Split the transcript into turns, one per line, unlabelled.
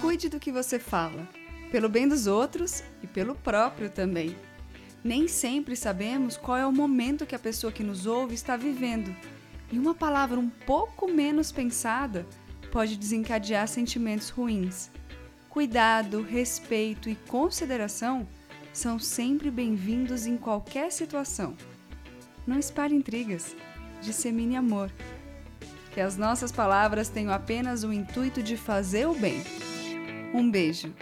Cuide do que você fala, pelo bem dos outros e pelo próprio também. Nem sempre sabemos qual é o momento que a pessoa que nos ouve está vivendo, e uma palavra um pouco menos pensada pode desencadear sentimentos ruins. Cuidado, respeito e consideração são sempre bem-vindos em qualquer situação. Não espalhe intrigas, dissemine amor. Que as nossas palavras tenham apenas o intuito de fazer o bem. Um beijo